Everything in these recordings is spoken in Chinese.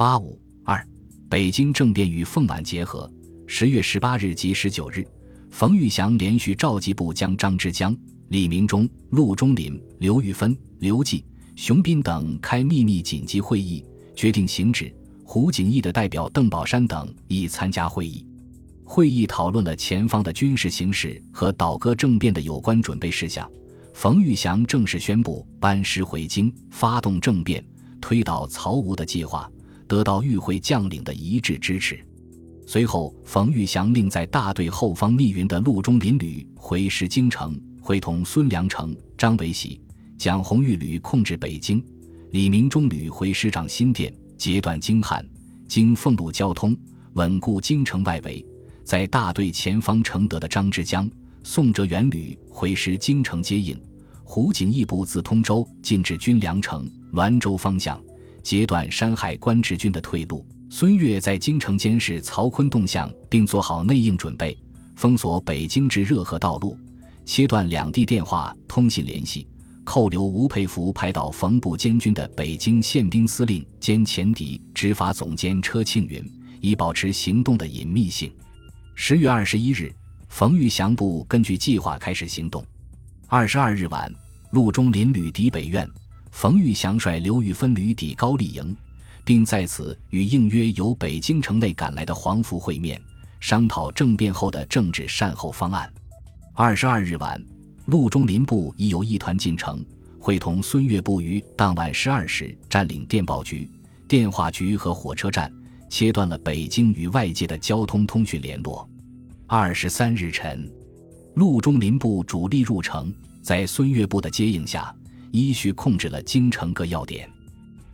八五二，北京政变与奉皖结合。十月十八日及十九日，冯玉祥连续召集部将张之江、李明忠、陆中麟、刘玉芬、刘季、熊斌等开秘密紧急会议，决定行止。胡景翼的代表邓宝山等亦参加会议。会议讨论了前方的军事形势和倒戈政变的有关准备事项。冯玉祥正式宣布班师回京，发动政变，推倒曹吴的计划，得到与会将领的一致支持。随后，冯玉祥令在大队后方密云的陆中麟旅回师京城，会同孙良诚、张维喜、蒋红玉旅控制北京；李明忠旅回师长新店，截断京汉、京奉路交通，稳固京城外围。在大队前方承德的张之江、宋哲元旅回师京城接应。胡景翼部自通州进至军粮城、滦州方向，截断山海关直军的退路。孙岳在京城监视曹锟动向，并做好内应准备，封锁北京至热河道路，切断两地电话通信联系，扣留吴佩孚派到冯部监军的北京宪兵司令兼前敌执法总监车庆云，以保持行动的隐秘性。十月二十一日，冯玉祥部根据计划开始行动。二十二日晚，陆中麟旅抵北苑，冯玉祥率刘玉芬旅抵高丽营，并在此与应约由北京城内赶来的黄福会面，商讨政变后的政治善后方案。二十二日晚，陆中麟部已有一团进城，会同孙岳部于当晚十二时占领电报局、电话局和火车站，切断了北京与外界的交通通讯联络。二十三日晨。陆中麟部主力入城，在孙岳部的接应下，依序控制了京城各要点。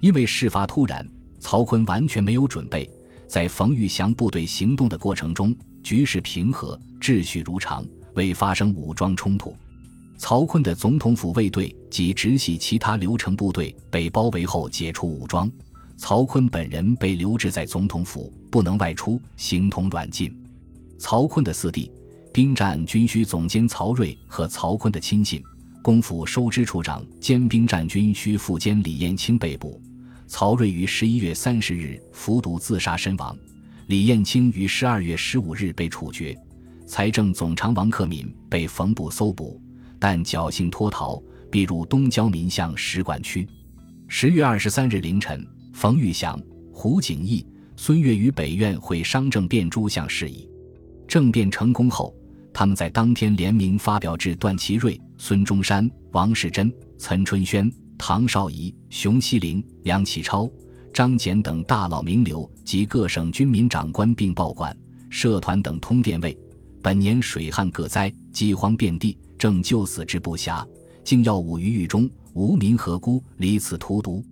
因为事发突然，曹锟完全没有准备，在冯玉祥部队行动的过程中，局势平和，秩序如常，未发生武装冲突。曹锟的总统府卫队及直系其他流程部队被包围后解除武装，曹锟本人被留置在总统府，不能外出，形同软禁。曹锟的四弟。兵站军需总监曹睿和曹锟的亲信，功夫收支处长兼兵站军需副监李彦清被捕。曹睿于十一月三十日服毒自杀身亡，李彦清于十二月十五日被处决。财政总长王克敏被冯部搜捕，但侥幸脱逃，避入东郊民巷使馆区。十月二十三日凌晨，冯玉祥、胡景翼、孙岳于北苑会商政变诸项事宜。政变成功后。他们在当天联名发表致段祺瑞、孙中山、王世贞、岑春轩、唐绍仪、熊希龄、梁启超、张謇等大佬名流及各省军民长官，并报馆、社团等通电位：本年水旱各灾，饥荒遍地，正救死之不暇，竟要吾于狱中，无民何辜？离此荼毒，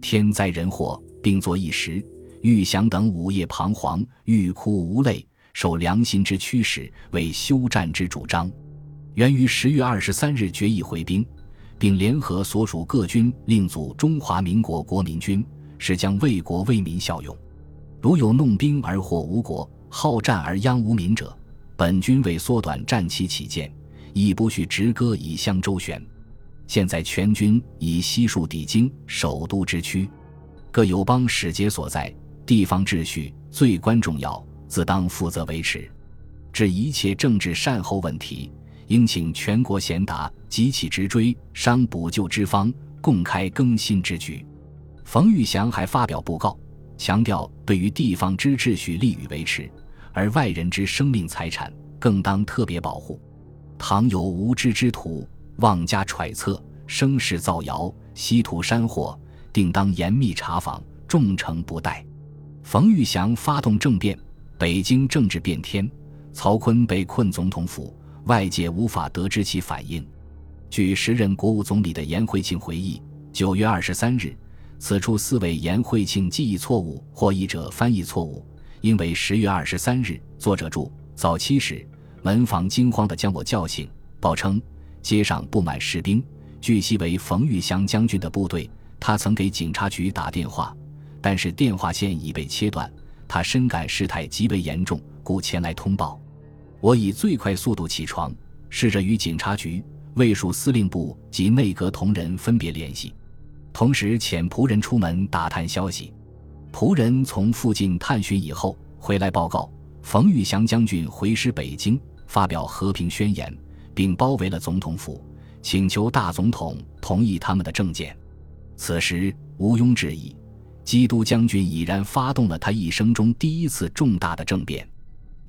天灾人祸并作一时。玉祥等午夜彷徨，欲哭无泪。受良心之驱使，为休战之主张，源于十月二十三日决议回兵，并联合所属各军，另组中华民国国民军，是将为国为民效用。如有弄兵而祸无国，好战而殃无民者，本军为缩短战期起见，亦不许直戈以相周旋。现在全军以悉数抵京，首都之区，各友邦使节所在，地方秩序最关重要。自当负责维持，至一切政治善后问题，应请全国贤达急起直追，商补救之方，共开更新之举。冯玉祥还发表布告，强调对于地方之秩序利于维持，而外人之生命财产更当特别保护。倘有无知之徒妄加揣测、声势造谣、稀土山货，定当严密查访，重惩不贷。冯玉祥发动政变。北京政治变天，曹锟被困总统府，外界无法得知其反应。据时任国务总理的颜惠庆回忆，九月二十三日，此处四位颜惠庆记忆错误或译者翻译错误，因为十月二十三日，作者注早期时，门房惊慌地将我叫醒，报称街上布满士兵，据悉为冯玉祥将军的部队。他曾给警察局打电话，但是电话线已被切断。他深感事态极为严重，故前来通报。我以最快速度起床，试着与警察局、卫戍司令部及内阁同仁分别联系，同时遣仆人出门打探消息。仆人从附近探寻以后回来报告，冯玉祥将军回师北京，发表和平宣言，并包围了总统府，请求大总统同意他们的政见。此时毋庸置疑，基督将军已然发动了他一生中第一次重大的政变。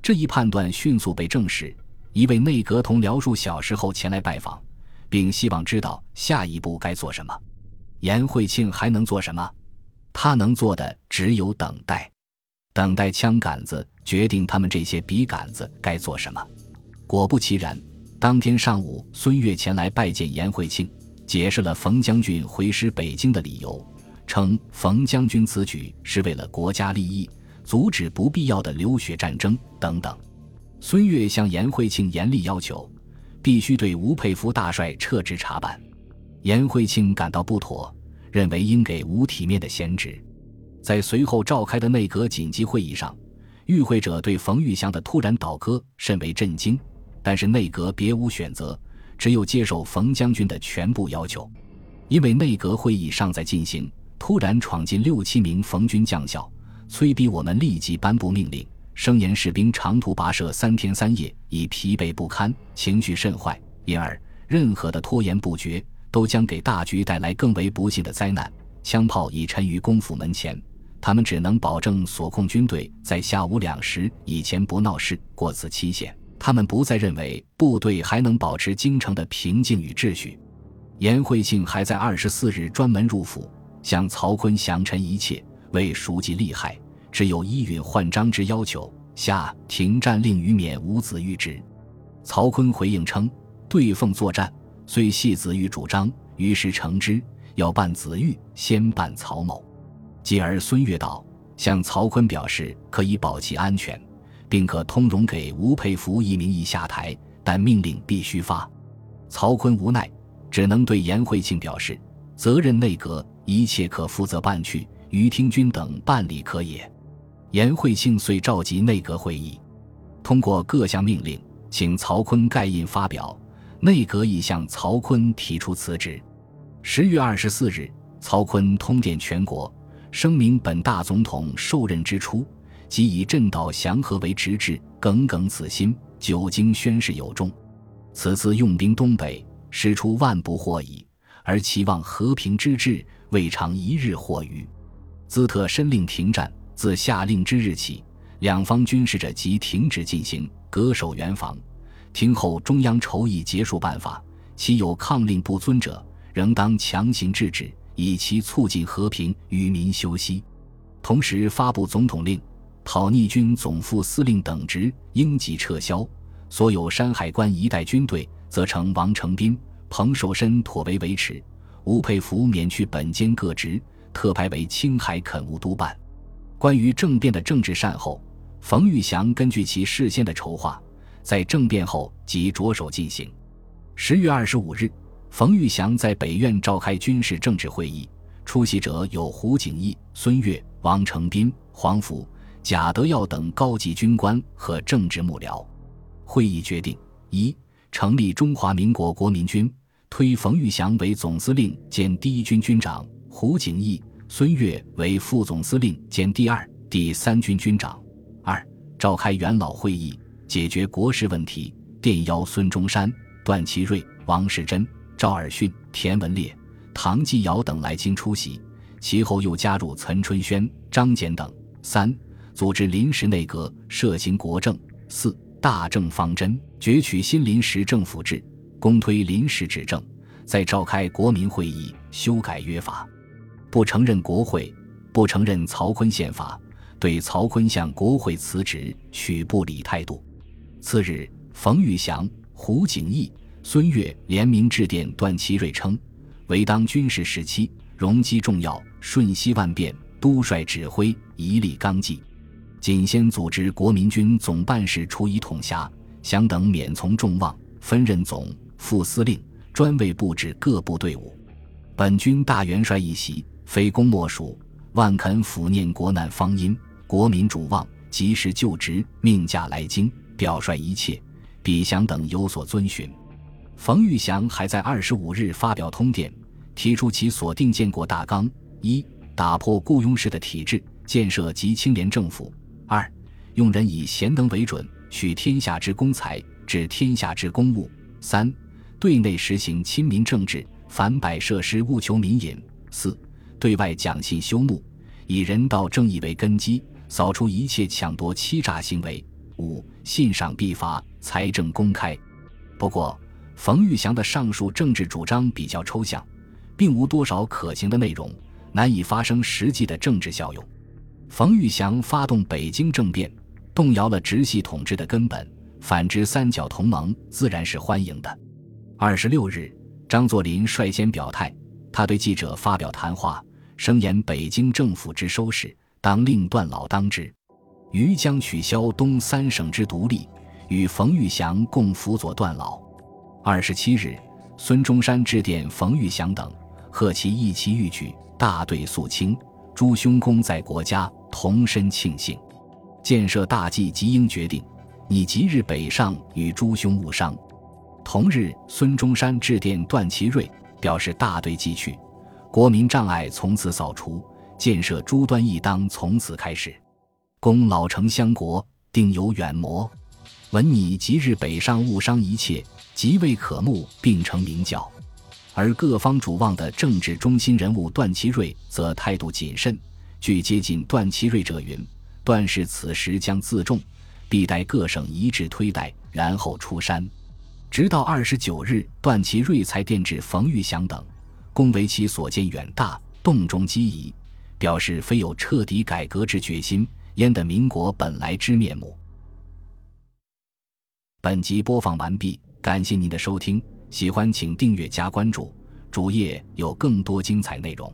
这一判断迅速被证实。一位内阁同僚数小时后前来拜访，并希望知道下一步该做什么。颜惠庆还能做什么？他能做的只有等待，等待枪杆子决定他们这些笔杆子该做什么。果不其然，当天上午，孙越前来拜见颜惠庆，解释了冯将军回师北京的理由，称冯将军此举是为了国家利益，阻止不必要的流血战争等等。孙越向颜惠庆严厉要求，必须对吴佩孚大帅撤职查办。颜惠庆感到不妥，认为应给无体面的闲职。在随后召开的内阁紧急会议上，与会者对冯玉祥的突然倒戈甚为震惊，但是内阁别无选择，只有接受冯将军的全部要求。因为内阁会议尚在进行，突然闯进六七名冯军将校，催逼我们立即颁布命令。声言士兵长途跋涉三天三夜，已疲惫不堪，情绪甚坏，因而任何的拖延不决，都将给大局带来更为不幸的灾难。枪炮已沉于公府门前，他们只能保证所控军队在下午两时以前不闹事。过此期限，他们不再认为部队还能保持京城的平静与秩序。颜惠庆还在二十四日专门入府，向曹锟详陈一切，为熟记利害。只有依允换章之要求，下停战令于免伍子玉之。曹锟回应称：“对奉作战，虽系子玉主张，于是成之。要办子玉，先办曹某。”继而孙岳道向曹锟表示可以保其安全，并可通融给吴佩孚一名义下台，但命令必须发。曹锟无奈，只能对颜惠庆表示：“责任内阁，一切可负责办去，于听君等办理可也。”颜惠庆遂召集内阁会议，通过各项命令，请曹锟盖印发表。内阁已向曹锟提出辞职。十月二十四日，曹锟通电全国，声明本大总统受任之初，即以镇岛祥和为直至，耿耿此心，久经宣誓有终。此次用兵东北，实出万不获矣，而期望和平之志，未尝一日获于。兹特申令停战。自下令之日起，两方军事者即停止进行，隔守原防，听候中央筹议结束办法。其有抗令不遵者，仍当强行制止，以其促进和平，与民休息。同时发布总统令，讨逆军总副司令等职应即撤销。所有山海关一带军队，则成王承斌、彭寿申妥为维持。吴佩孚免去本兼各职，特派为青海垦务督办。关于政变的政治善后，冯玉祥根据其事先的筹划，在政变后即着手进行。十月二十五日，冯玉祥在北院召开军事政治会议，出席者有胡景翼、孙岳、王承斌、黄甫、贾德耀等高级军官和政治幕僚。会议决定：一、成立中华民国国民军，推冯玉祥为总司令兼第一军军长，胡景翼。孙岳为副总司令兼第二、第三军军长。二、召开元老会议，解决国事问题，电邀孙中山、段祺瑞、王士珍、赵尔巽、田文烈、唐继尧等来京出席。其后又加入岑春轩、张謇等。三、组织临时内阁，设行国政。四、大政方针，攫取新临时政府制，公推临时执政。再召开国民会议，修改约法。不承认国会，不承认曹锟宪法，对曹锟向国会辞职取不理态度。次日，冯玉祥、胡景翼、孙岳联名致电段祺瑞称：“唯当军事时期，容积重要，瞬息万变，督率指挥，一力纲纪。仅先组织国民军总办事处以统辖，想等免从众望，分任总副司令，专为布置各部队伍。本军大元帅一席。”非公莫属，万恳抚念国难方殷，国民主望，及时就职，命驾来京，表率一切。比祥等有所遵循。冯玉祥还在二十五日发表通电，提出其所定建国大纲：一、打破雇佣式的体制，建设及清廉政府；二，用人以贤能为准，取天下之公才，治天下之公务；三，对内实行亲民政治，凡摆设施务求民隐；四，对外讲信修睦，以人道正义为根基，扫除一切抢夺欺诈行为；五，信赏必罚，财政公开。不过，冯玉祥的上述政治主张比较抽象，并无多少可行的内容，难以发生实际的政治效用。冯玉祥发动北京政变，动摇了直系统治的根本，反之三角同盟自然是欢迎的。二十六日，张作霖率先表态，他对记者发表谈话，声言北京政府之收拾，当令段老当之，于将取消东三省之独立，与冯玉祥共辅佐段老。二十七日，孙中山致电冯玉祥等，贺其一期欲举，大队肃清。诸兄功在国家，同身庆幸。建设大计即应决定，你即日北上，与诸兄务商。同日，孙中山致电段祺瑞，表示大队继去，国民障碍从此扫除，建设诸端亦当从此开始。公老成相国，定有远谋。闻你即日北上务商一切。极为可慕，并成名教。而各方主望的政治中心人物段祺瑞则态度谨慎。据接近段祺瑞者云：“段氏此时将自重，必待各省一致推戴，然后出山。”直到二十九日，段祺瑞才电致冯玉祥等，恭维其所见远大，动中机宜，表示非有彻底改革之决心，焉得民国本来之面目。本集播放完毕。感谢您的收听，喜欢请订阅加关注，主页有更多精彩内容。